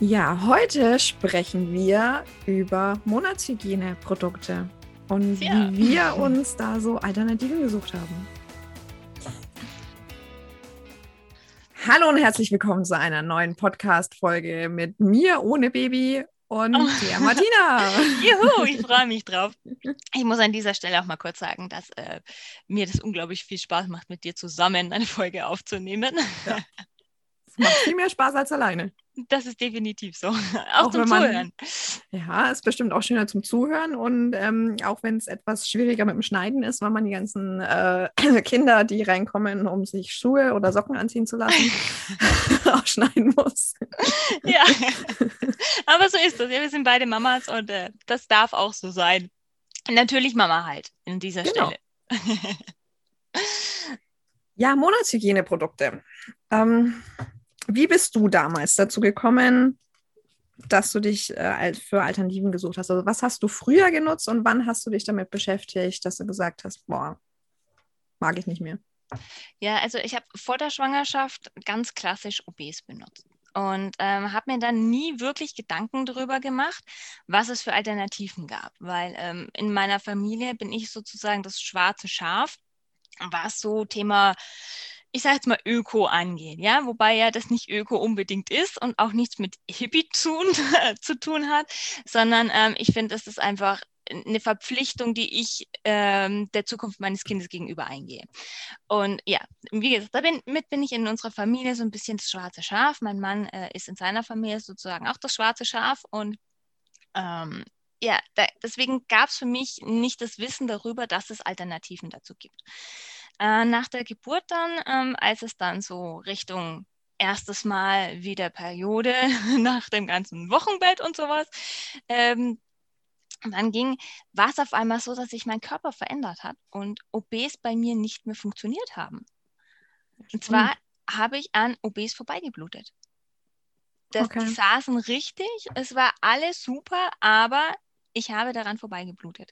Ja, heute sprechen wir über Monatshygieneprodukte und ja. wie wir uns da so Alternativen gesucht haben. Hallo und herzlich willkommen zu einer neuen Podcast-Folge mit mir ohne Baby und oh. der Martina. Juhu, ich freue mich drauf. Ich muss an dieser Stelle auch mal kurz sagen, dass äh, mir das unglaublich viel Spaß macht, mit dir zusammen eine Folge aufzunehmen. Ja. Es macht viel mehr Spaß als alleine. Das ist definitiv so. Auch, auch zum man, Zuhören. Ja, ist bestimmt auch schöner zum Zuhören. Und ähm, auch wenn es etwas schwieriger mit dem Schneiden ist, weil man die ganzen äh, Kinder, die reinkommen, um sich Schuhe oder Socken anziehen zu lassen, auch schneiden muss. ja, aber so ist das. Ja, wir sind beide Mamas und äh, das darf auch so sein. Natürlich Mama halt in dieser genau. Stelle. ja, Monatshygieneprodukte. Ähm, wie bist du damals dazu gekommen, dass du dich äh, für Alternativen gesucht hast? Also was hast du früher genutzt und wann hast du dich damit beschäftigt, dass du gesagt hast, boah, mag ich nicht mehr? Ja, also ich habe vor der Schwangerschaft ganz klassisch OBs benutzt und ähm, habe mir dann nie wirklich Gedanken darüber gemacht, was es für Alternativen gab, weil ähm, in meiner Familie bin ich sozusagen das schwarze Schaf, was so Thema ich sage jetzt mal, Öko angeht, ja, wobei ja das nicht Öko unbedingt ist und auch nichts mit Hippie tun, zu tun hat, sondern ähm, ich finde, das ist einfach eine Verpflichtung, die ich ähm, der Zukunft meines Kindes gegenüber eingehe. Und ja, wie gesagt, damit bin ich in unserer Familie so ein bisschen das schwarze Schaf. Mein Mann äh, ist in seiner Familie sozusagen auch das schwarze Schaf und ähm, ja, da, deswegen gab es für mich nicht das Wissen darüber, dass es Alternativen dazu gibt. Äh, nach der Geburt dann, ähm, als es dann so Richtung erstes Mal wieder Periode nach dem ganzen Wochenbett und sowas, ähm, dann ging, war es auf einmal so, dass sich mein Körper verändert hat und OBs bei mir nicht mehr funktioniert haben. Und zwar mhm. habe ich an OBs vorbeigeblutet. Das, okay. Die saßen richtig, es war alles super, aber ich habe daran vorbeigeblutet.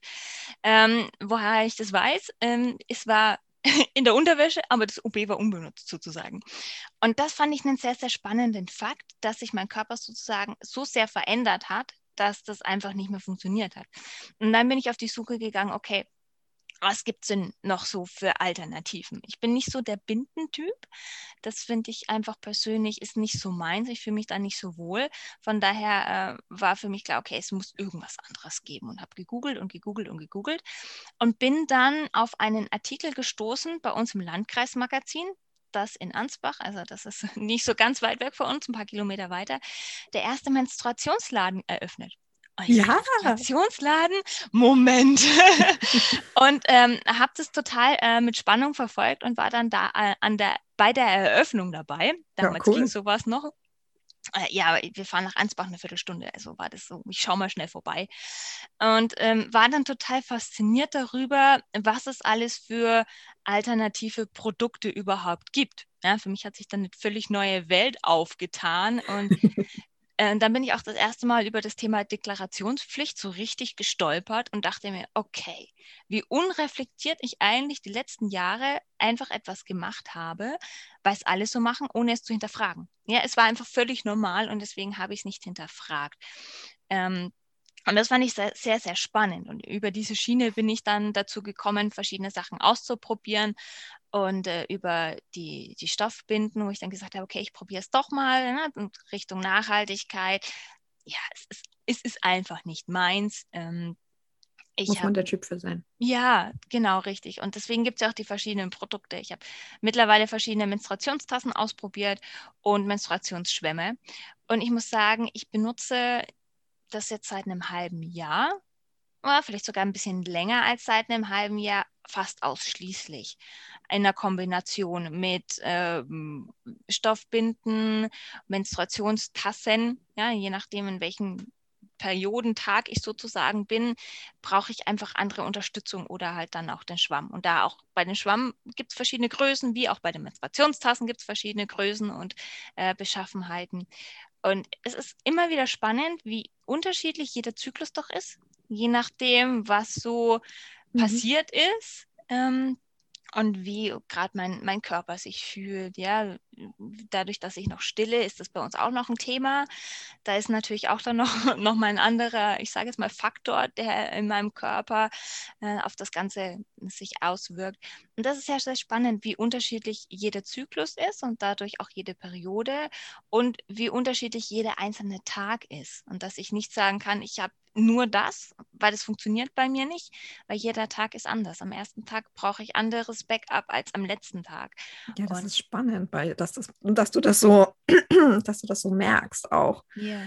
Ähm, woher ich das weiß, ähm, es war in der Unterwäsche, aber das OB war unbenutzt sozusagen. Und das fand ich einen sehr, sehr spannenden Fakt, dass sich mein Körper sozusagen so sehr verändert hat, dass das einfach nicht mehr funktioniert hat. Und dann bin ich auf die Suche gegangen, okay, was gibt es denn noch so für Alternativen? Ich bin nicht so der Bindentyp. Das finde ich einfach persönlich ist nicht so meins. Ich fühle mich da nicht so wohl. Von daher äh, war für mich klar, okay, es muss irgendwas anderes geben und habe gegoogelt und gegoogelt und gegoogelt und bin dann auf einen Artikel gestoßen bei uns im Landkreismagazin das in Ansbach, also das ist nicht so ganz weit weg von uns, ein paar Kilometer weiter, der erste Menstruationsladen eröffnet. Ja. Menstruationsladen, Moment. und ähm, habe das total äh, mit Spannung verfolgt und war dann da äh, an der, bei der Eröffnung dabei. Damals ja, cool. ging sowas noch. Äh, ja, wir fahren nach Ansbach eine Viertelstunde, also war das so, ich schaue mal schnell vorbei. Und ähm, war dann total fasziniert darüber, was es alles für alternative Produkte überhaupt gibt. Ja, für mich hat sich dann eine völlig neue Welt aufgetan und äh, dann bin ich auch das erste Mal über das Thema Deklarationspflicht so richtig gestolpert und dachte mir, okay, wie unreflektiert ich eigentlich die letzten Jahre einfach etwas gemacht habe, weil es alle so machen, ohne es zu hinterfragen. Ja, es war einfach völlig normal und deswegen habe ich es nicht hinterfragt. Ähm, und das fand ich sehr, sehr, sehr spannend. Und über diese Schiene bin ich dann dazu gekommen, verschiedene Sachen auszuprobieren und äh, über die, die Stoffbinden, wo ich dann gesagt habe, okay, ich probiere es doch mal ne, Richtung Nachhaltigkeit. Ja, es ist, es ist einfach nicht meins. Ähm, ich Muss man hab, der Typ für sein. Ja, genau, richtig. Und deswegen gibt es ja auch die verschiedenen Produkte. Ich habe mittlerweile verschiedene Menstruationstassen ausprobiert und Menstruationsschwämme. Und ich muss sagen, ich benutze das jetzt seit einem halben Jahr, oder vielleicht sogar ein bisschen länger als seit einem halben Jahr, fast ausschließlich. In der Kombination mit ähm, Stoffbinden, Menstruationstassen, ja, je nachdem, in welchem Periodentag ich sozusagen bin, brauche ich einfach andere Unterstützung oder halt dann auch den Schwamm. Und da auch bei den Schwamm gibt es verschiedene Größen, wie auch bei den Menstruationstassen gibt es verschiedene Größen und äh, Beschaffenheiten. Und es ist immer wieder spannend, wie unterschiedlich jeder Zyklus doch ist, je nachdem, was so mhm. passiert ist. Ähm, und wie gerade mein, mein Körper sich fühlt. Ja, dadurch, dass ich noch stille, ist das bei uns auch noch ein Thema. Da ist natürlich auch dann noch, noch mal ein anderer, ich sage jetzt mal, Faktor, der in meinem Körper äh, auf das Ganze sich auswirkt. Und das ist ja sehr spannend, wie unterschiedlich jeder Zyklus ist und dadurch auch jede Periode und wie unterschiedlich jeder einzelne Tag ist. Und dass ich nicht sagen kann, ich habe nur das, weil das funktioniert bei mir nicht, weil jeder Tag ist anders. Am ersten Tag brauche ich anderes Backup als am letzten Tag. Ja, das und ist spannend, weil das, das, dass du das so, dass du das so merkst auch. Yeah.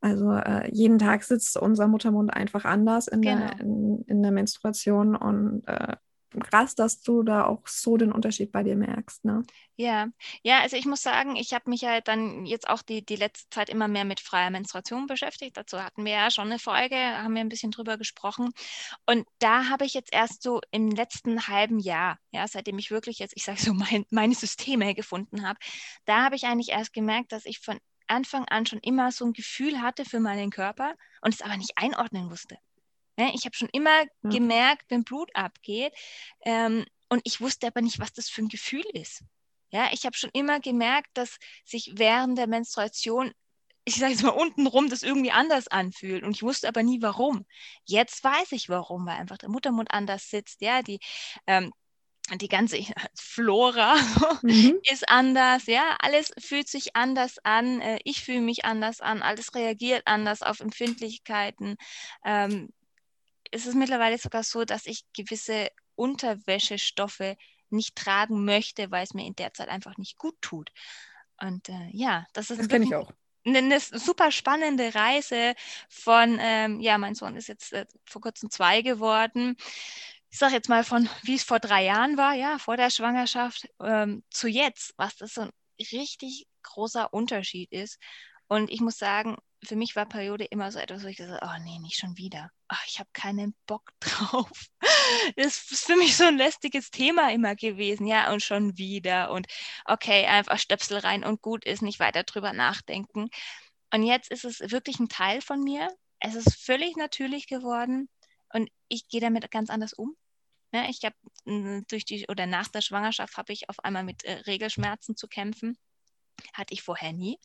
Also äh, jeden Tag sitzt unser Muttermund einfach anders in, genau. der, in, in, der Menstruation und äh, krass, dass du da auch so den Unterschied bei dir merkst. Ne? Ja, ja, also ich muss sagen, ich habe mich ja dann jetzt auch die, die letzte Zeit immer mehr mit freier Menstruation beschäftigt. Dazu hatten wir ja schon eine Folge, haben wir ein bisschen drüber gesprochen. Und da habe ich jetzt erst so im letzten halben Jahr, ja, seitdem ich wirklich jetzt, ich sage so, mein, meine Systeme gefunden habe, da habe ich eigentlich erst gemerkt, dass ich von Anfang an schon immer so ein Gefühl hatte für meinen Körper und es aber nicht einordnen wusste. Ne? Ich habe schon immer ja. gemerkt, wenn Blut abgeht. Ähm, und ich wusste aber nicht, was das für ein Gefühl ist. Ja, ich habe schon immer gemerkt, dass sich während der Menstruation, ich sage jetzt mal untenrum, das irgendwie anders anfühlt. Und ich wusste aber nie, warum. Jetzt weiß ich, warum, weil einfach der Muttermund anders sitzt. Ja, die ähm, die ganze Flora mhm. ist anders, ja, alles fühlt sich anders an, äh, ich fühle mich anders an, alles reagiert anders auf Empfindlichkeiten. Ähm, ist es mittlerweile sogar so, dass ich gewisse Unterwäschestoffe nicht tragen möchte, weil es mir in der Zeit einfach nicht gut tut. Und äh, ja, das ist das kenne ich auch. Eine, eine, super spannende Reise von, ähm, ja, mein Sohn ist jetzt äh, vor kurzem zwei geworden. Ich sage jetzt mal von, wie es vor drei Jahren war, ja, vor der Schwangerschaft ähm, zu jetzt, was das so ein richtig großer Unterschied ist. Und ich muss sagen, für mich war Periode immer so etwas, wo ich gesagt habe, oh nee, nicht schon wieder. Ach, ich habe keinen Bock drauf. Das ist für mich so ein lästiges Thema immer gewesen, ja, und schon wieder. Und okay, einfach Stöpsel rein und gut ist, nicht weiter drüber nachdenken. Und jetzt ist es wirklich ein Teil von mir. Es ist völlig natürlich geworden und ich gehe damit ganz anders um. Ja, ne, ich habe hm, durch die oder nach der Schwangerschaft habe ich auf einmal mit äh, Regelschmerzen zu kämpfen. Hatte ich vorher nie.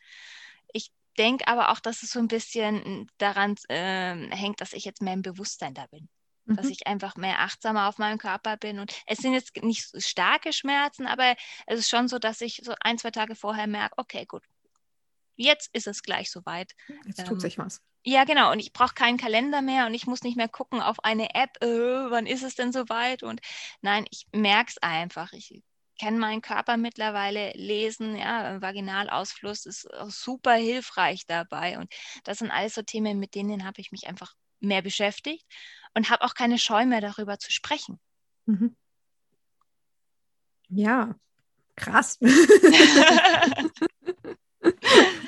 Ich denke aber auch, dass es so ein bisschen daran äh, hängt, dass ich jetzt mehr im Bewusstsein da bin. Mhm. Dass ich einfach mehr achtsamer auf meinem Körper bin. Und es sind jetzt nicht so starke Schmerzen, aber es ist schon so, dass ich so ein, zwei Tage vorher merke, okay, gut, jetzt ist es gleich soweit. Jetzt ähm, tut sich was. Ja, genau. Und ich brauche keinen Kalender mehr und ich muss nicht mehr gucken auf eine App, äh, wann ist es denn soweit? Und nein, ich merke es einfach. Ich kenne meinen Körper mittlerweile, lesen, ja, Vaginalausfluss ist super hilfreich dabei. Und das sind alles so Themen, mit denen habe ich mich einfach mehr beschäftigt und habe auch keine Scheu mehr darüber zu sprechen. Mhm. Ja, krass.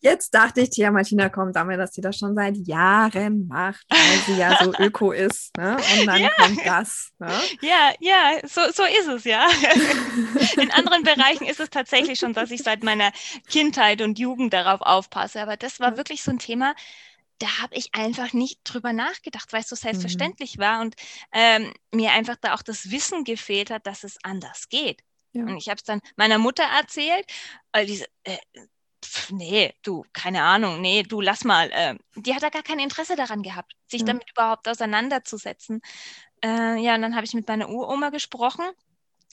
Jetzt dachte ich, Tia Martina kommt damit, dass sie das schon seit Jahren macht, weil sie ja so öko ist. Ne? Und dann ja. kommt das. Ne? Ja, ja, so, so ist es ja. In anderen Bereichen ist es tatsächlich schon, dass ich seit meiner Kindheit und Jugend darauf aufpasse. Aber das war wirklich so ein Thema, da habe ich einfach nicht drüber nachgedacht, weil es so selbstverständlich mhm. war und ähm, mir einfach da auch das Wissen gefehlt hat, dass es anders geht. Ja. Und ich habe es dann meiner Mutter erzählt, weil diese, äh, pf, nee, du, keine Ahnung, nee, du lass mal. Äh, die hat da gar kein Interesse daran gehabt, sich ja. damit überhaupt auseinanderzusetzen. Äh, ja, und dann habe ich mit meiner Uroma gesprochen.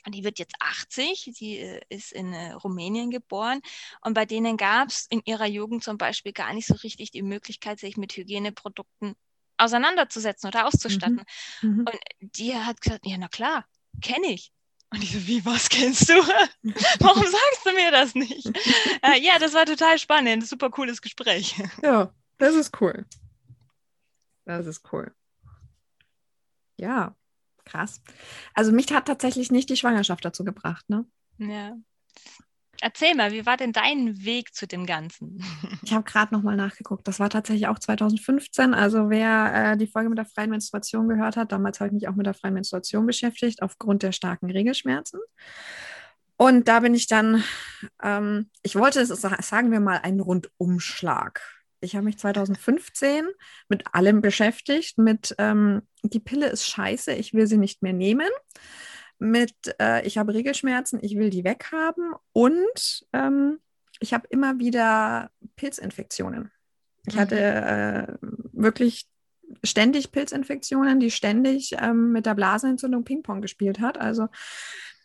Und die wird jetzt 80, sie äh, ist in äh, Rumänien geboren. Und bei denen gab es in ihrer Jugend zum Beispiel gar nicht so richtig die Möglichkeit, sich mit Hygieneprodukten auseinanderzusetzen oder auszustatten. Mhm. Mhm. Und die hat gesagt, ja, na klar, kenne ich. Und ich so, wie, was kennst du? Warum sagst du mir das nicht? äh, ja, das war total spannend. Super cooles Gespräch. Ja, das ist cool. Das ist cool. Ja, krass. Also mich hat tatsächlich nicht die Schwangerschaft dazu gebracht, ne? Ja. Erzähl mal, wie war denn dein Weg zu dem Ganzen? Ich habe gerade nochmal nachgeguckt. Das war tatsächlich auch 2015. Also wer äh, die Folge mit der freien Menstruation gehört hat, damals habe ich mich auch mit der freien Menstruation beschäftigt, aufgrund der starken Regelschmerzen. Und da bin ich dann, ähm, ich wollte, sagen wir mal, einen Rundumschlag. Ich habe mich 2015 mit allem beschäftigt, mit ähm, die Pille ist scheiße, ich will sie nicht mehr nehmen mit, äh, ich habe Regelschmerzen, ich will die weghaben und ähm, ich habe immer wieder Pilzinfektionen. Ich mhm. hatte äh, wirklich ständig Pilzinfektionen, die ständig ähm, mit der Blasenentzündung Ping-Pong gespielt hat. Also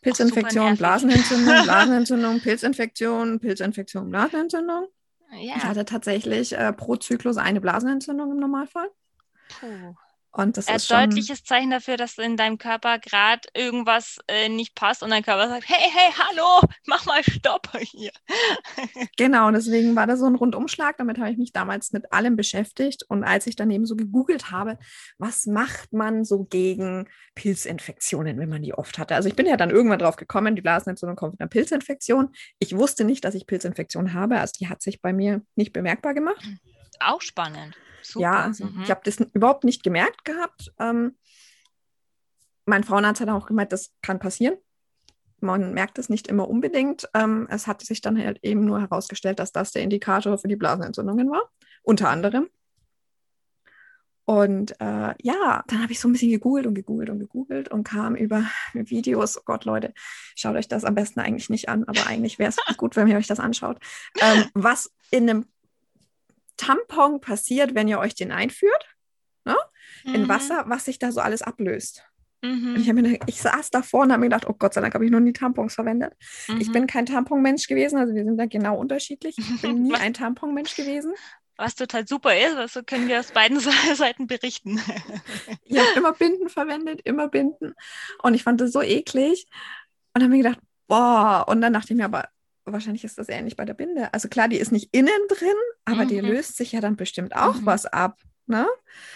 Pilzinfektion, Blasenentzündung, Blasenentzündung, Pilzinfektion, Pilzinfektion, Blasenentzündung. Ja. Ich hatte tatsächlich äh, pro Zyklus eine Blasenentzündung im Normalfall. Puh. Und das ist ein deutliches Zeichen dafür, dass in deinem Körper gerade irgendwas äh, nicht passt und dein Körper sagt, hey, hey, hallo, mach mal Stopp hier. genau, deswegen war das so ein Rundumschlag. Damit habe ich mich damals mit allem beschäftigt. Und als ich dann eben so gegoogelt habe, was macht man so gegen Pilzinfektionen, wenn man die oft hatte? Also ich bin ja dann irgendwann drauf gekommen, die Blasenentzündung kommt mit einer Pilzinfektion. Ich wusste nicht, dass ich Pilzinfektion habe. Also die hat sich bei mir nicht bemerkbar gemacht. Auch spannend. Super. Ja, also mhm. ich habe das überhaupt nicht gemerkt gehabt. Ähm, mein Frauenarzt hat auch gemeint, das kann passieren. Man merkt es nicht immer unbedingt. Ähm, es hat sich dann halt eben nur herausgestellt, dass das der Indikator für die Blasenentzündungen war, unter anderem. Und äh, ja, dann habe ich so ein bisschen gegoogelt und gegoogelt und gegoogelt und kam über Videos. Oh Gott, Leute, schaut euch das am besten eigentlich nicht an, aber eigentlich wäre es gut, wenn ihr euch das anschaut. Ähm, was in einem Tampon passiert, wenn ihr euch den einführt, ne? Mhm. in Wasser, was sich da so alles ablöst. Mhm. Ich, mir, ich saß davor und habe mir gedacht, oh Gott sei Dank habe ich noch nie Tampons verwendet. Mhm. Ich bin kein Tamponmensch gewesen, also wir sind da genau unterschiedlich. Ich bin nie ein Tamponmensch gewesen. Was total super ist, also können wir aus beiden Seiten berichten. ich habe immer Binden verwendet, immer Binden. Und ich fand das so eklig und habe mir gedacht, boah, und dann dachte ich mir aber, wahrscheinlich ist das ähnlich bei der Binde. Also klar, die ist nicht innen drin, aber mhm. die löst sich ja dann bestimmt auch mhm. was ab. Ne?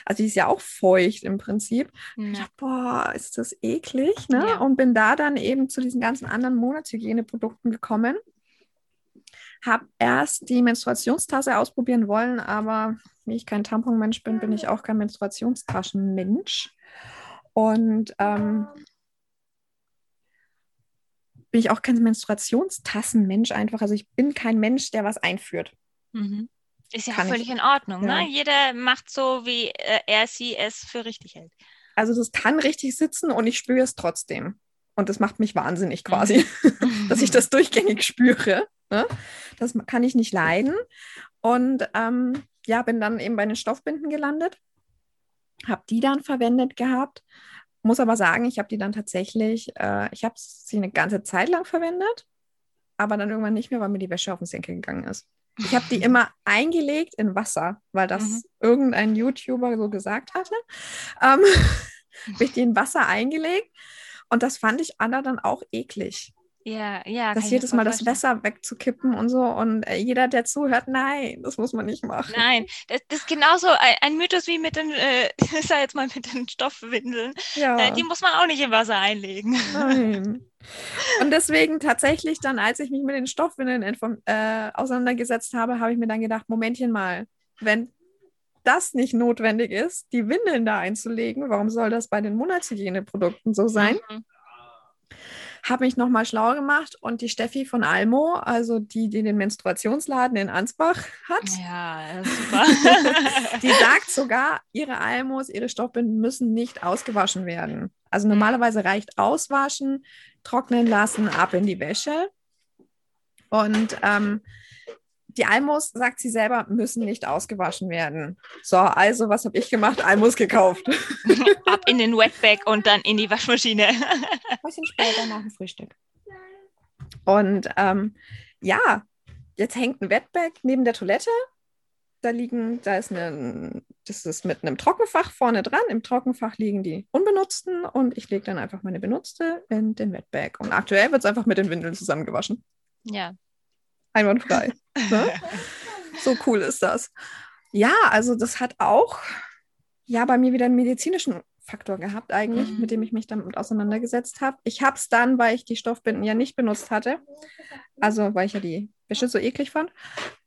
Also die ist ja auch feucht im Prinzip. Ja. Ich dachte, boah, ist das eklig. Ne? Ja. Und bin da dann eben zu diesen ganzen anderen Monatshygieneprodukten gekommen. Habe erst die Menstruationstasse ausprobieren wollen, aber wie ich kein Tamponmensch bin, bin ich auch kein Menstruationstaschenmensch. Und ähm, bin ich auch kein Menstruationstassenmensch einfach. Also ich bin kein Mensch, der was einführt. Mhm. Ist ja Kann völlig ich. in Ordnung. Ne? Ja. Ne? Jeder macht so, wie äh, er sie es für richtig hält. Also das kann richtig sitzen und ich spüre es trotzdem. Und das macht mich wahnsinnig quasi, mhm. dass ich das durchgängig spüre. Ne? Das kann ich nicht leiden. Und ähm, ja, bin dann eben bei den Stoffbinden gelandet, habe die dann verwendet gehabt muss aber sagen, ich habe die dann tatsächlich, äh, ich habe sie eine ganze Zeit lang verwendet, aber dann irgendwann nicht mehr, weil mir die Wäsche auf den Senkel gegangen ist. Ich habe die immer eingelegt in Wasser, weil das mhm. irgendein YouTuber so gesagt hatte. Ähm, habe ich die in Wasser eingelegt und das fand ich Anna dann auch eklig. Ja, ja. Das jedes Mal das Wasser wegzukippen und so. Und äh, jeder, der zuhört, nein, das muss man nicht machen. Nein, das, das ist genauso ein, ein, Mythos wie mit den, äh, ich sag jetzt mal mit den Stoffwindeln. Ja. Äh, die muss man auch nicht im Wasser einlegen. Nein. Und deswegen tatsächlich dann, als ich mich mit den Stoffwindeln äh, auseinandergesetzt habe, habe ich mir dann gedacht, Momentchen mal, wenn das nicht notwendig ist, die Windeln da einzulegen, warum soll das bei den Monatshygieneprodukten so sein? Mhm habe mich nochmal schlau gemacht und die Steffi von Almo, also die, die den Menstruationsladen in Ansbach hat, ja, super. die sagt sogar, ihre Almos, ihre Stoffbinden müssen nicht ausgewaschen werden. Also mhm. normalerweise reicht auswaschen, trocknen lassen, ab in die Wäsche. Und ähm, die Almos, sagt sie selber, müssen nicht ausgewaschen werden. So, also was habe ich gemacht? Almos gekauft. Ab in den Wetbag und dann in die Waschmaschine. Ein bisschen später nach dem Frühstück. Und ähm, ja, jetzt hängt ein Wetbag neben der Toilette. Da liegen, da ist eine, das ist mit einem Trockenfach vorne dran. Im Trockenfach liegen die unbenutzten und ich lege dann einfach meine benutzte in den Wetbag. Und aktuell wird es einfach mit den Windeln zusammengewaschen. Ja, einwandfrei. ne? So cool ist das. Ja, also das hat auch ja bei mir wieder einen medizinischen Faktor gehabt eigentlich, mhm. mit dem ich mich damit auseinandergesetzt habe. Ich habe es dann, weil ich die Stoffbinden ja nicht benutzt hatte, also weil ich ja die Wäsche so eklig fand,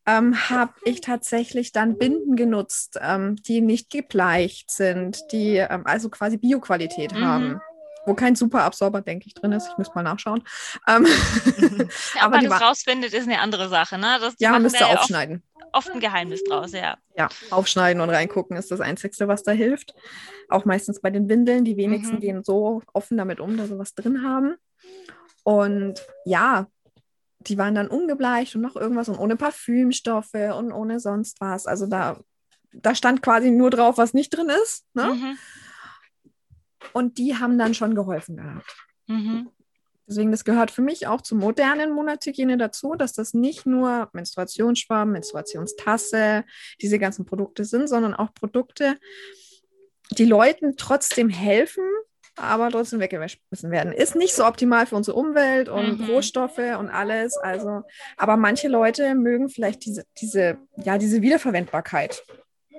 ähm, habe ich tatsächlich dann Binden genutzt, ähm, die nicht gebleicht sind, die ähm, also quasi Bioqualität mhm. haben. Wo kein Superabsorber, denke ich, drin ist. Ich müsste mal nachschauen. Ähm, ja, aber man das rausfindet, ist eine andere Sache. Ne? Das, ja, man müsste aufschneiden. Oft, oft, ein Geheimnis draus, ja. Ja, aufschneiden und reingucken ist das Einzige, was da hilft. Auch meistens bei den Windeln. Die wenigsten mhm. gehen so offen damit um, dass sie was drin haben. Und ja, die waren dann ungebleicht und noch irgendwas und ohne Parfümstoffe und ohne sonst was. Also da, da stand quasi nur drauf, was nicht drin ist. Ne? Mhm. Und die haben dann schon geholfen gehabt. Mhm. Deswegen, das gehört für mich auch zur modernen Monatshygiene dazu, dass das nicht nur Menstruationsschwamm, Menstruationstasse, diese ganzen Produkte sind, sondern auch Produkte, die Leuten trotzdem helfen, aber trotzdem weggeschmissen werden. Ist nicht so optimal für unsere Umwelt und mhm. Rohstoffe und alles. Also, aber manche Leute mögen vielleicht diese, diese, ja, diese Wiederverwendbarkeit.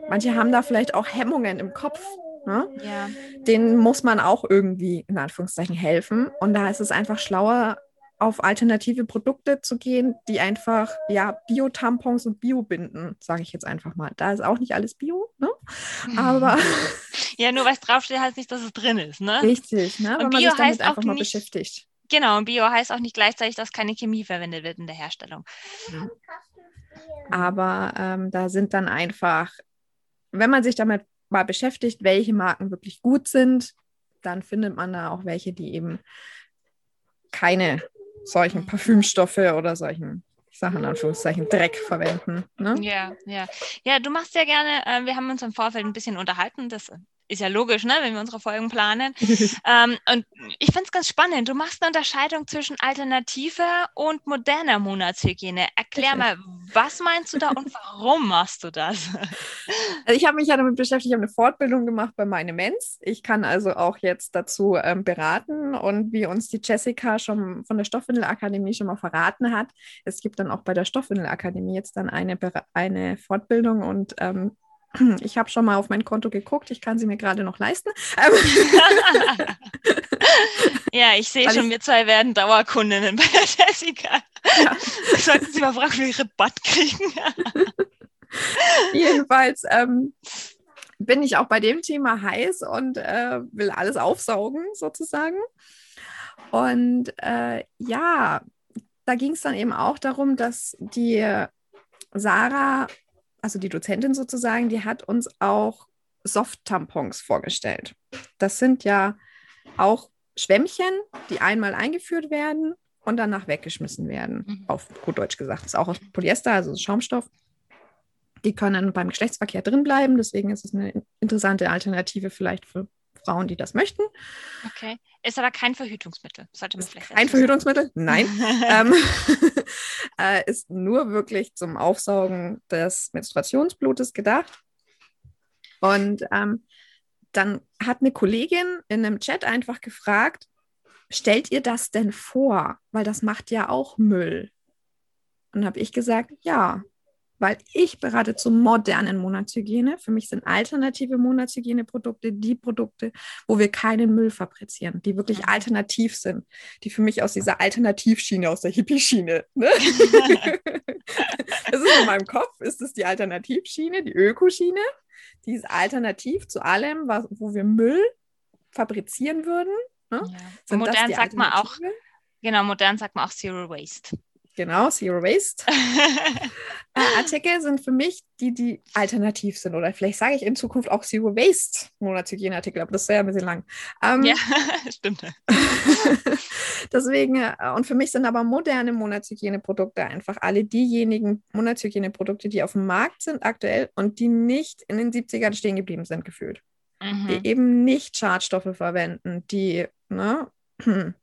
Manche haben da vielleicht auch Hemmungen im Kopf. Ne? Ja. Denen muss man auch irgendwie in Anführungszeichen helfen. Und da ist es einfach schlauer, auf alternative Produkte zu gehen, die einfach ja Bio-Tampons und Bio-Binden, sage ich jetzt einfach mal. Da ist auch nicht alles Bio, ne? Aber ja, nur weil es draufsteht, heißt nicht, dass es drin ist, ne? Richtig, ne? Und Wenn Bio man sich damit einfach mal nicht, beschäftigt. Genau, und Bio heißt auch nicht gleichzeitig, dass keine Chemie verwendet wird in der Herstellung. Ja. Aber ähm, da sind dann einfach, wenn man sich damit mal beschäftigt, welche Marken wirklich gut sind, dann findet man da auch welche, die eben keine solchen Parfümstoffe oder solchen ich sage in Anführungszeichen, Dreck verwenden. Ne? Ja, ja. Ja, du machst ja gerne, äh, wir haben uns im Vorfeld ein bisschen unterhalten, das ist ja logisch, ne, wenn wir unsere Folgen planen. ähm, und ich finde es ganz spannend. Du machst eine Unterscheidung zwischen alternativer und moderner Monatshygiene. Erklär mal, was meinst du da und warum machst du das? Also ich habe mich ja damit beschäftigt, ich habe eine Fortbildung gemacht bei meinem Mens. Ich kann also auch jetzt dazu ähm, beraten und wie uns die Jessica schon von der Stoffwindelakademie schon mal verraten hat, es gibt dann auch bei der Stoffwindelakademie jetzt dann eine, eine Fortbildung und ähm, ich habe schon mal auf mein Konto geguckt, ich kann sie mir gerade noch leisten. ja, ich sehe schon, ich, wir zwei werden Dauerkundinnen bei der Jessica. Ja. Sollten Sie mal fragen, wie wir Rabatt kriegen. Jedenfalls ähm, bin ich auch bei dem Thema heiß und äh, will alles aufsaugen, sozusagen. Und äh, ja, da ging es dann eben auch darum, dass die Sarah also die Dozentin sozusagen, die hat uns auch Soft-Tampons vorgestellt. Das sind ja auch Schwämmchen, die einmal eingeführt werden und danach weggeschmissen werden. Mhm. Auf gut Deutsch gesagt. Das ist auch aus Polyester, also Schaumstoff. Die können beim Geschlechtsverkehr drin bleiben. Deswegen ist es eine interessante Alternative vielleicht für Frauen, die das möchten. Okay. Ist aber kein Verhütungsmittel. Sollte man vielleicht kein Verhütungsmittel? Nein. ähm, äh, ist nur wirklich zum Aufsaugen des Menstruationsblutes gedacht. Und ähm, dann hat eine Kollegin in einem Chat einfach gefragt, stellt ihr das denn vor? Weil das macht ja auch Müll. Und habe ich gesagt, ja, weil ich berate zur modernen Monatshygiene. Für mich sind alternative Monatshygieneprodukte die Produkte, wo wir keinen Müll fabrizieren, die wirklich alternativ sind, die für mich aus dieser Alternativschiene, aus der Hippie-Schiene, ne? das ist in meinem Kopf, ist es die Alternativschiene, die Ökoschiene, die ist alternativ zu allem, was, wo wir Müll fabrizieren würden. Ne? Ja. Modern sagt man auch, genau, modern sagt man auch Zero Waste. Genau, Zero Waste. äh, Artikel sind für mich die, die alternativ sind. Oder vielleicht sage ich in Zukunft auch Zero Waste Monatshygieneartikel, aber das wäre ja ein bisschen lang. Ähm, ja, stimmt. deswegen, äh, und für mich sind aber moderne Monatshygieneprodukte einfach alle diejenigen Monatshygieneprodukte, die auf dem Markt sind aktuell und die nicht in den 70ern stehen geblieben sind, gefühlt. Mhm. Die eben nicht Schadstoffe verwenden, die ne,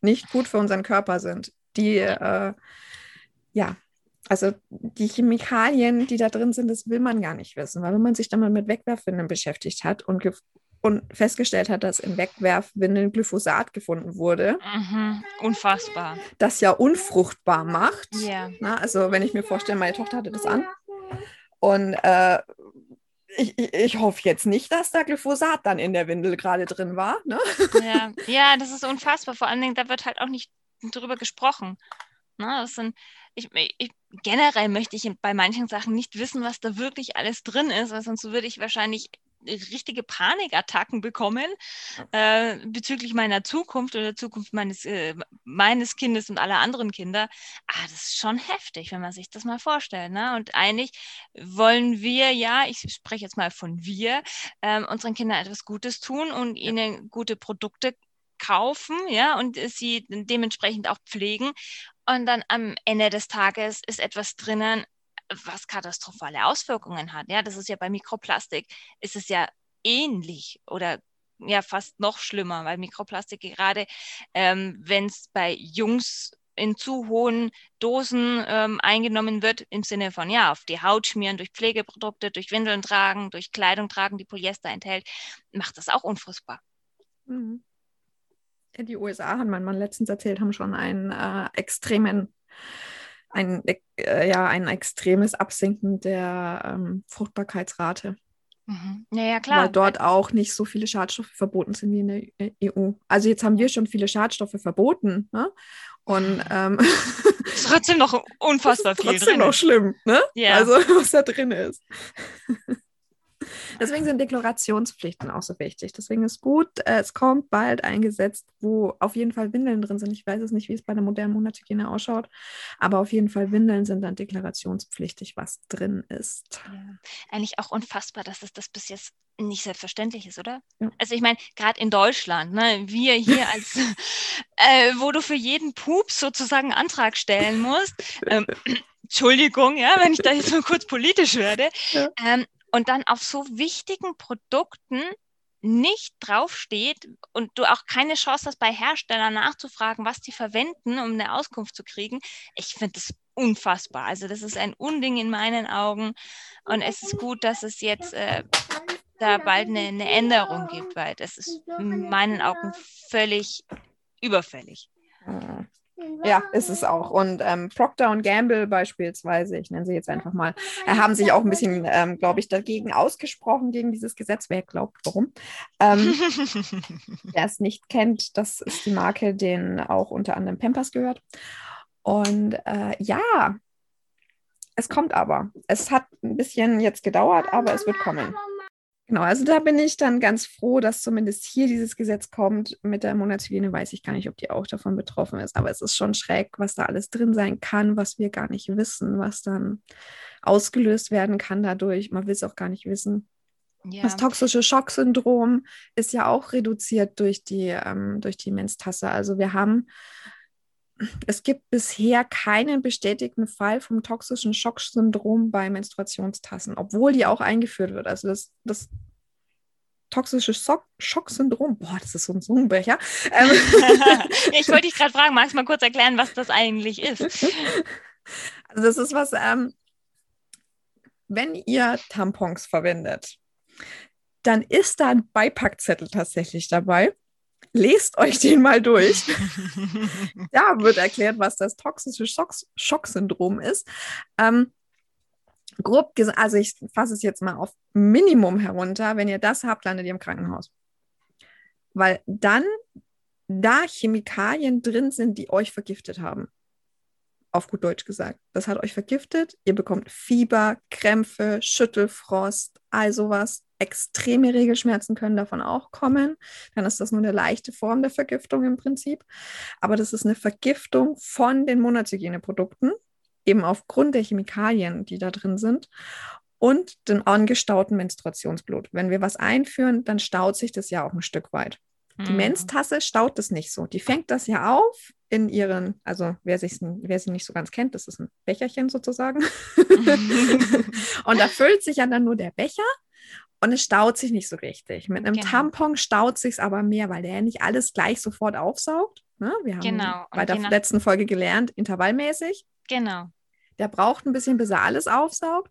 nicht gut für unseren Körper sind die, äh, ja, also die Chemikalien, die da drin sind, das will man gar nicht wissen, weil wenn man sich dann mal mit Wegwerfwindeln beschäftigt hat und, und festgestellt hat, dass in Wegwerfwindeln Glyphosat gefunden wurde. Mhm. Unfassbar. Das ja unfruchtbar macht. Yeah. Na, also wenn ich mir vorstelle, meine Tochter hatte das an und äh, ich, ich, ich, hoffe jetzt nicht, dass da Glyphosat dann in der Windel gerade drin war. Ne? Ja. ja, das ist unfassbar. Vor allen Dingen, da wird halt auch nicht darüber gesprochen. Ne? Das sind, ich, ich, generell möchte ich bei manchen Sachen nicht wissen, was da wirklich alles drin ist, weil sonst würde ich wahrscheinlich richtige Panikattacken bekommen äh, bezüglich meiner Zukunft oder Zukunft meines, äh, meines Kindes und aller anderen Kinder. Ah, das ist schon heftig, wenn man sich das mal vorstellt. Ne? Und eigentlich wollen wir ja, ich spreche jetzt mal von wir, äh, unseren Kindern etwas Gutes tun und ja. ihnen gute Produkte kaufen, ja, und sie dementsprechend auch pflegen. Und dann am Ende des Tages ist etwas drinnen, was katastrophale Auswirkungen hat. Ja, das ist ja bei Mikroplastik, ist es ja ähnlich oder ja fast noch schlimmer, weil Mikroplastik gerade, ähm, wenn es bei Jungs in zu hohen Dosen ähm, eingenommen wird, im Sinne von, ja, auf die Haut schmieren, durch Pflegeprodukte, durch Windeln tragen, durch Kleidung tragen, die Polyester enthält, macht das auch unfruchtbar. Mhm. Die USA, hat mein Mann letztens erzählt, haben schon einen äh, extremen ein, äh, ja, ein extremes Absinken der ähm, Fruchtbarkeitsrate. Mhm. Ja, ja, klar. Weil dort auch nicht so viele Schadstoffe verboten sind wie in der EU. Also jetzt haben wir schon viele Schadstoffe verboten. Ne? Und ähm, ist trotzdem noch unfassbar viel trotzdem drin. noch schlimm, ne? Ja. Also was da drin ist. Deswegen sind Deklarationspflichten auch so wichtig. Deswegen ist gut, äh, es kommt bald ein Gesetz, wo auf jeden Fall Windeln drin sind. Ich weiß es nicht, wie es bei der modernen Monatshygiene ausschaut, aber auf jeden Fall Windeln sind dann deklarationspflichtig, was drin ist. Ja. Eigentlich auch unfassbar, dass es das bis jetzt nicht selbstverständlich ist, oder? Ja. Also ich meine, gerade in Deutschland, ne, wir hier als, äh, wo du für jeden Pups sozusagen einen Antrag stellen musst. Ähm, Entschuldigung, ja, wenn ich da jetzt mal kurz politisch werde. Ja. Ähm, und dann auf so wichtigen Produkten nicht draufsteht und du auch keine Chance hast, bei Herstellern nachzufragen, was die verwenden, um eine Auskunft zu kriegen. Ich finde das unfassbar. Also das ist ein Unding in meinen Augen. Und es ist gut, dass es jetzt äh, da bald eine, eine Änderung gibt, weil das ist in meinen Augen völlig überfällig. Ja, ist es auch. Und ähm, Procter und Gamble beispielsweise, ich nenne sie jetzt einfach mal, äh, haben sich auch ein bisschen, ähm, glaube ich, dagegen ausgesprochen, gegen dieses Gesetz. Wer glaubt, warum? Ähm, Wer es nicht kennt, das ist die Marke, denen auch unter anderem Pampers gehört. Und äh, ja, es kommt aber. Es hat ein bisschen jetzt gedauert, aber es wird kommen. Genau, also da bin ich dann ganz froh, dass zumindest hier dieses Gesetz kommt. Mit der Monatshygiene weiß ich gar nicht, ob die auch davon betroffen ist, aber es ist schon schräg, was da alles drin sein kann, was wir gar nicht wissen, was dann ausgelöst werden kann dadurch. Man will es auch gar nicht wissen. Ja. Das toxische Schocksyndrom ist ja auch reduziert durch die, ähm, durch die Menstasse. Also wir haben, es gibt bisher keinen bestätigten Fall vom toxischen Schocksyndrom bei Menstruationstassen, obwohl die auch eingeführt wird. Also das, das toxische Schocksyndrom, boah, das ist so ein Zungenbrecher. Ähm ich wollte dich gerade fragen, magst du mal kurz erklären, was das eigentlich ist? Also das ist was, ähm, wenn ihr Tampons verwendet, dann ist da ein Beipackzettel tatsächlich dabei. Lest euch den mal durch. da wird erklärt, was das toxische Schock Schocksyndrom ist. Ähm, grob gesagt, also ich fasse es jetzt mal auf Minimum herunter. Wenn ihr das habt, landet ihr im Krankenhaus. Weil dann da Chemikalien drin sind, die euch vergiftet haben auf gut Deutsch gesagt. Das hat euch vergiftet. Ihr bekommt Fieber, Krämpfe, Schüttelfrost, all sowas. Extreme Regelschmerzen können davon auch kommen. Dann ist das nur eine leichte Form der Vergiftung im Prinzip. Aber das ist eine Vergiftung von den Monatshygieneprodukten, eben aufgrund der Chemikalien, die da drin sind und den angestauten Menstruationsblut. Wenn wir was einführen, dann staut sich das ja auch ein Stück weit. Die mhm. Menstasse staut das nicht so. Die fängt das ja auf in ihren, also wer, sich, wer sie nicht so ganz kennt, das ist ein Becherchen sozusagen. und da füllt sich ja dann nur der Becher und es staut sich nicht so richtig. Mit einem genau. Tampon staut sich aber mehr, weil der ja nicht alles gleich sofort aufsaugt. Ne? Wir haben genau. bei der letzten Folge gelernt, intervallmäßig. Genau. Der braucht ein bisschen, bis er alles aufsaugt.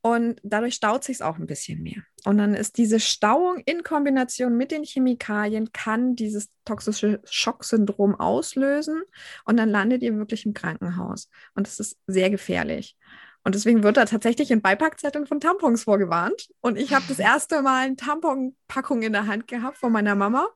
Und dadurch staut sich es auch ein bisschen mehr. Und dann ist diese Stauung in Kombination mit den Chemikalien, kann dieses toxische Schocksyndrom auslösen. Und dann landet ihr wirklich im Krankenhaus. Und das ist sehr gefährlich. Und deswegen wird da tatsächlich in Beipackzetteln von Tampons vorgewarnt. Und ich habe das erste Mal eine Tamponpackung in der Hand gehabt von meiner Mama.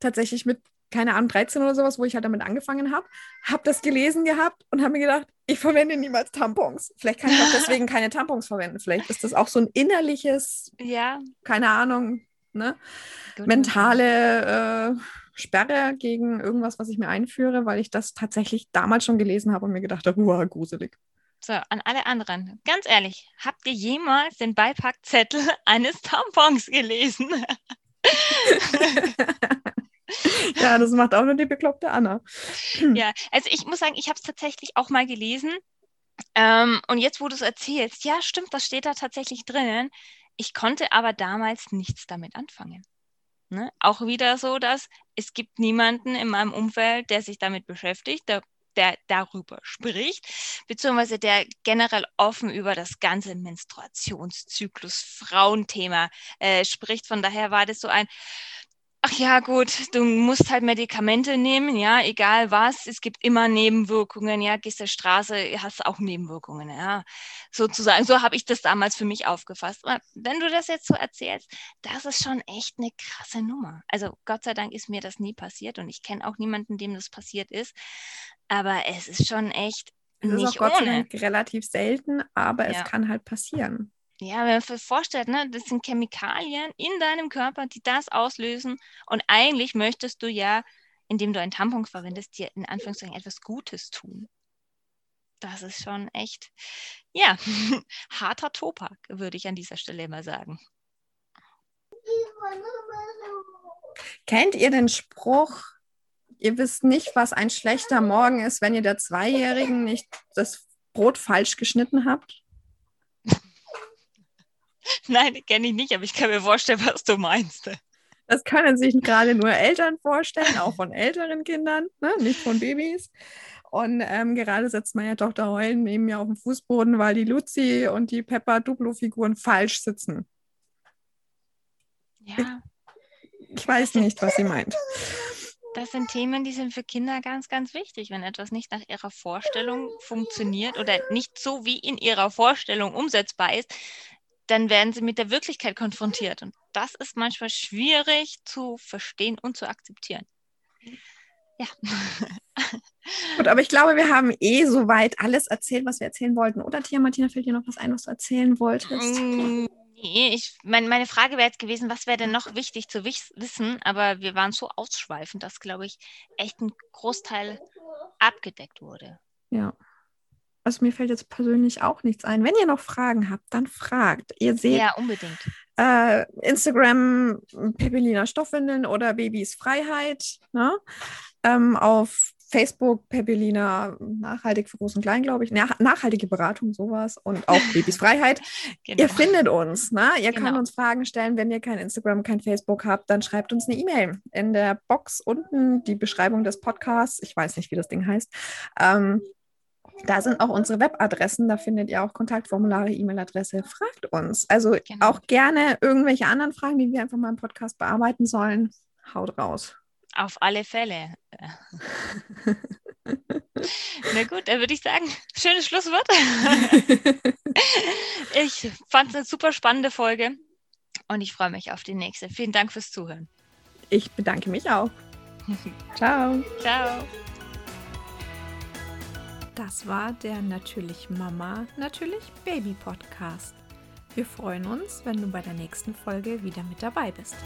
Tatsächlich mit keine Ahnung, 13 oder sowas, wo ich halt damit angefangen habe, habe das gelesen gehabt und habe mir gedacht, ich verwende niemals Tampons. Vielleicht kann ich auch deswegen keine Tampons verwenden. Vielleicht ist das auch so ein innerliches, ja. keine Ahnung, ne? mentale äh, Sperre gegen irgendwas, was ich mir einführe, weil ich das tatsächlich damals schon gelesen habe und mir gedacht habe, wow, gruselig. So, an alle anderen. Ganz ehrlich, habt ihr jemals den Beipackzettel eines Tampons gelesen? ja, das macht auch nur die bekloppte Anna. ja, also ich muss sagen, ich habe es tatsächlich auch mal gelesen. Ähm, und jetzt, wo du es erzählst, ja, stimmt, das steht da tatsächlich drinnen. Ich konnte aber damals nichts damit anfangen. Ne? Auch wieder so, dass es gibt niemanden in meinem Umfeld, der sich damit beschäftigt, der, der darüber spricht, beziehungsweise der generell offen über das ganze Menstruationszyklus Frauenthema äh, spricht. Von daher war das so ein, Ach ja, gut, du musst halt Medikamente nehmen, ja, egal was. Es gibt immer Nebenwirkungen, ja, gehst der Straße, hast auch Nebenwirkungen, ja, sozusagen. So habe ich das damals für mich aufgefasst. Aber wenn du das jetzt so erzählst, das ist schon echt eine krasse Nummer. Also Gott sei Dank ist mir das nie passiert und ich kenne auch niemanden, dem das passiert ist. Aber es ist schon echt es nicht ist auch Gott ohne. sei Dank relativ selten, aber Ja. es kann halt passieren. Ja, wenn man sich vorstellt, ne, das sind Chemikalien in deinem Körper, die das auslösen. Und eigentlich möchtest du ja, indem du einen Tampon verwendest, dir in Anführungszeichen etwas Gutes tun. Das ist schon echt, ja, harter Topak, würde ich an dieser Stelle mal sagen. Kennt ihr den Spruch, ihr wisst nicht, was ein schlechter Morgen ist, wenn ihr der Zweijährigen nicht das Brot falsch geschnitten habt? Nein, kenne ich nicht, aber ich kann mir vorstellen, was du meinst. Das können sich gerade nur Eltern vorstellen, auch von älteren Kindern, ne? nicht von Babys. Und ähm, gerade sitzt meine Tochter heulen neben mir auf dem Fußboden, weil die Luzi und die Peppa Duplo-Figuren falsch sitzen. Ja, Ich weiß nicht, was sie meint. Das sind Themen, die sind für Kinder ganz, ganz wichtig. Wenn etwas nicht nach ihrer Vorstellung funktioniert oder nicht so wie in ihrer Vorstellung umsetzbar ist, dann werden sie mit der Wirklichkeit konfrontiert. Und das ist manchmal schwierig zu verstehen und zu akzeptieren. Ja. Gut, aber ich glaube, wir haben eh soweit alles erzählt, was wir erzählen wollten. Oder Tia Martina, fällt dir noch was ein, was du erzählen wolltest? Mm, Nee, ich, mein, meine Frage wäre jetzt gewesen, was wäre denn noch wichtig zu wis wissen? Aber wir waren so ausschweifend, dass, glaube ich, echt ein Großteil abgedeckt wurde. Ja. Also mir fällt jetzt persönlich auch nichts ein. Wenn ihr noch Fragen habt, dann fragt. Ihr seht Ja, unbedingt. äh, Instagram Pepelina Stoffwindeln oder Babys Freiheit. Ne? Ähm, auf Facebook Pepelina Nachhaltig für Groß und Klein, glaube ich. Nach nachhaltige Beratung, sowas. Und auch Babys Freiheit. Genau. Ihr findet uns. Ne? Ihr könnt Genau. uns Fragen stellen. Wenn ihr kein Instagram, kein Facebook habt, dann schreibt uns eine E-Mail. In der Box unten die Beschreibung des Podcasts. Ich weiß nicht, wie das Ding heißt. Ähm, da sind auch unsere Webadressen, da findet ihr auch Kontaktformulare, E-Mail-Adresse. Fragt uns. Also Genau. auch gerne irgendwelche anderen Fragen, die wir einfach mal im Podcast bearbeiten sollen. Haut raus. Auf alle Fälle. Na gut, dann würde ich sagen, schönes Schlusswort. Ich fand es eine super spannende Folge und ich freue mich auf die nächste. Vielen Dank fürs Zuhören. Ich bedanke mich auch. Ciao. Ciao. Das war der Natürlich Mama, Natürlich Baby Podcast. Wir freuen uns, wenn du bei der nächsten Folge wieder mit dabei bist.